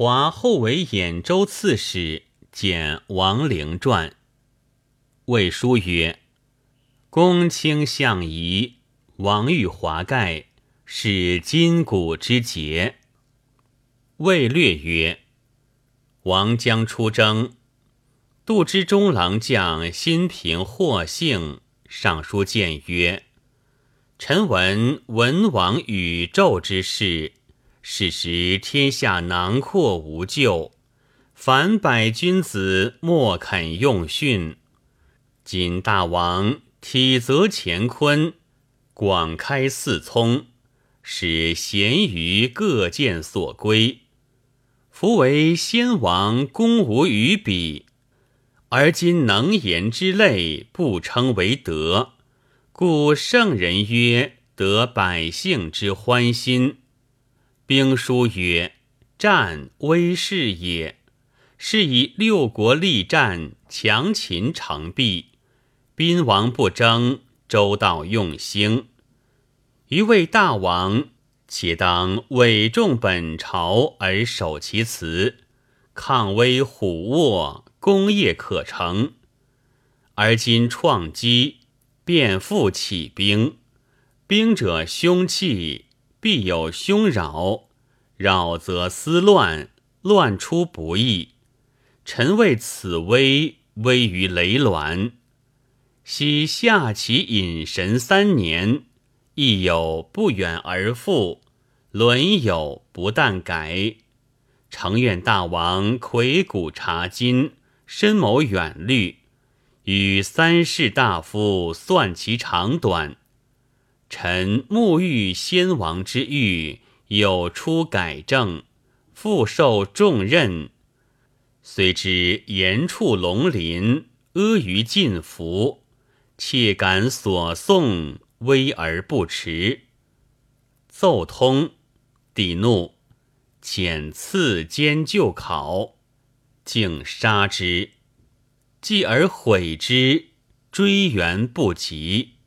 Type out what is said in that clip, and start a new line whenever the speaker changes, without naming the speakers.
华后为兖州刺史，简王陵传。魏书曰：“公卿相夷，王欲华盖，是今古之节。”魏略曰：“王将出征，杜之中郎将新平获幸，上书谏曰：‘臣闻文王宇宙之事，是时天下囊括无救，凡百君子莫肯用训。’”今大王体则乾坤，广开四聪，使贤愚各见所归。夫为先王功无与比，而今能言之类不称为德，故圣人曰得百姓之欢心。兵书曰：“战威势也，是以六国力战，强秦成弊。”宾王不争，周道用兴。余谓大王，且当委重本朝而守其辞，抗威虎卧，功业可成。而今创基，便复起兵，兵者凶器，必有凶扰，扰则思乱，乱出不易。臣为此危，危于累卵。昔下棋隐神三年，亦有不远而复；伦有不但改。诚愿大王魁古察今，深谋远虑，与三世大夫算其长短。臣沐浴先王之誉，有出改正，复受重任。虽知严处龙鳞，阿谀尽服。切感所送，危而不迟。奏通，帝怒，遣赐监就考，竟杀之。继而悔之，追原不及。